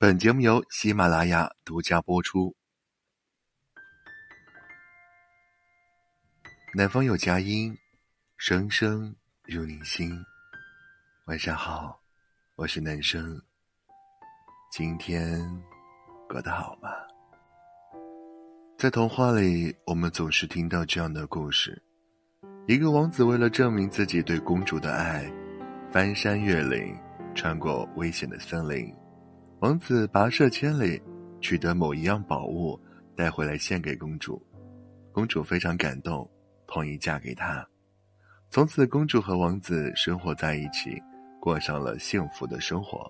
本节目由喜马拉雅独家播出。南方有佳音，声声入你心。晚上好，我是男生。今天过得好吗？在童话里，我们总是听到这样的故事：一个王子为了证明自己对公主的爱，翻山越岭，穿过危险的森林。王子跋涉千里，取得某一样宝物，带回来献给公主。公主非常感动，同意嫁给他。从此，公主和王子生活在一起，过上了幸福的生活。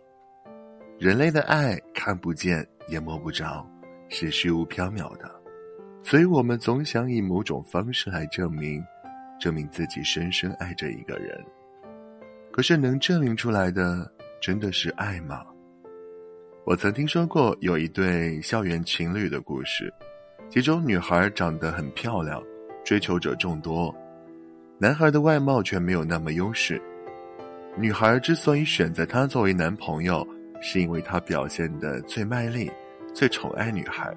人类的爱看不见也摸不着，是虚无缥缈的，所以我们总想以某种方式来证明，证明自己深深爱着一个人。可是，能证明出来的真的是爱吗？我曾听说过有一对校园情侣的故事，其中女孩长得很漂亮，追求者众多，男孩的外貌却没有那么优势。女孩之所以选择他作为男朋友，是因为他表现的最卖力，最宠爱女孩。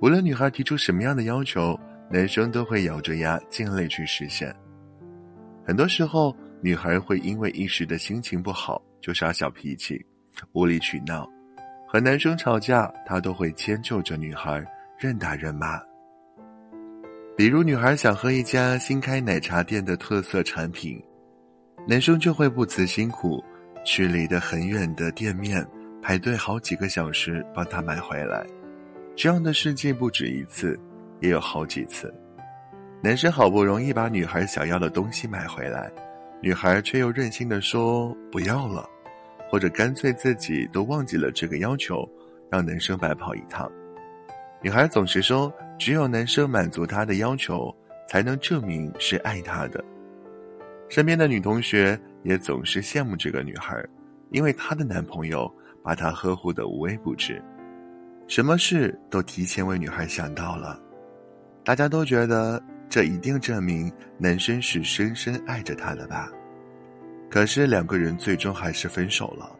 无论女孩提出什么样的要求，男生都会咬着牙尽力去实现。很多时候，女孩会因为一时的心情不好就耍小脾气。无理取闹，和男生吵架，他都会迁就着女孩，任打任骂。比如，女孩想喝一家新开奶茶店的特色产品，男生就会不辞辛苦，去离得很远的店面排队好几个小时帮她买回来。这样的事迹不止一次，也有好几次。男生好不容易把女孩想要的东西买回来，女孩却又任性的说不要了。或者干脆自己都忘记了这个要求，让男生白跑一趟。女孩总是说，只有男生满足她的要求，才能证明是爱她的。身边的女同学也总是羡慕这个女孩，因为她的男朋友把她呵护的无微不至，什么事都提前为女孩想到了。大家都觉得这一定证明男生是深深爱着她的吧。可是两个人最终还是分手了，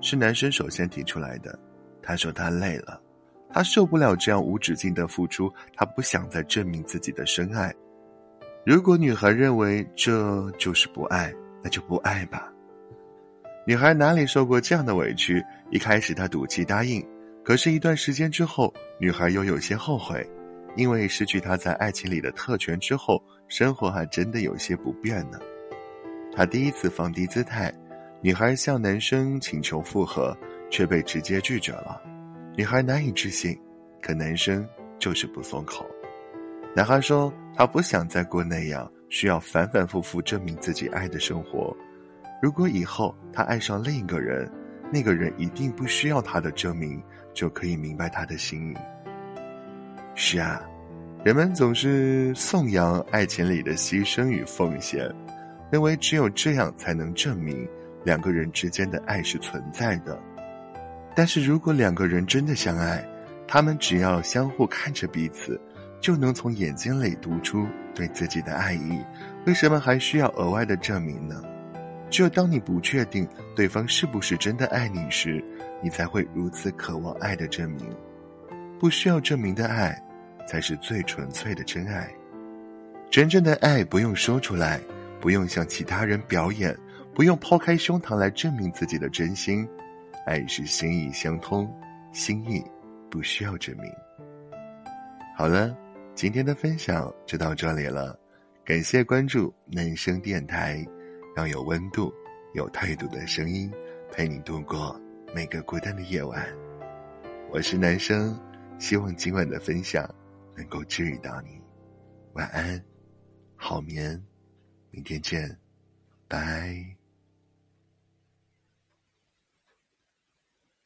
是男生首先提出来的。他说他累了，他受不了这样无止境的付出，他不想再证明自己的深爱。如果女孩认为这就是不爱，那就不爱吧。女孩哪里受过这样的委屈？一开始她赌气答应，可是，一段时间之后，女孩又有些后悔，因为失去她在爱情里的特权之后，生活还真的有些不便呢。他第一次放低姿态，女孩向男生请求复合，却被直接拒绝了。女孩难以置信，可男生就是不松口。男孩说：“他不想再过那样需要反反复复证明自己爱的生活。如果以后他爱上另一个人，那个人一定不需要他的证明，就可以明白他的心意。”是啊，人们总是颂扬爱情里的牺牲与奉献。认为只有这样才能证明两个人之间的爱是存在的，但是如果两个人真的相爱，他们只要相互看着彼此，就能从眼睛里读出对自己的爱意。为什么还需要额外的证明呢？只有当你不确定对方是不是真的爱你时，你才会如此渴望爱的证明。不需要证明的爱，才是最纯粹的真爱。真正的爱不用说出来。不用向其他人表演，不用抛开胸膛来证明自己的真心，爱是心意相通，心意不需要证明。好了，今天的分享就到这里了，感谢关注男生电台，让有温度、有态度的声音陪你度过每个孤单的夜晚。我是男生，希望今晚的分享能够治愈到你。晚安，好眠。明天见，拜。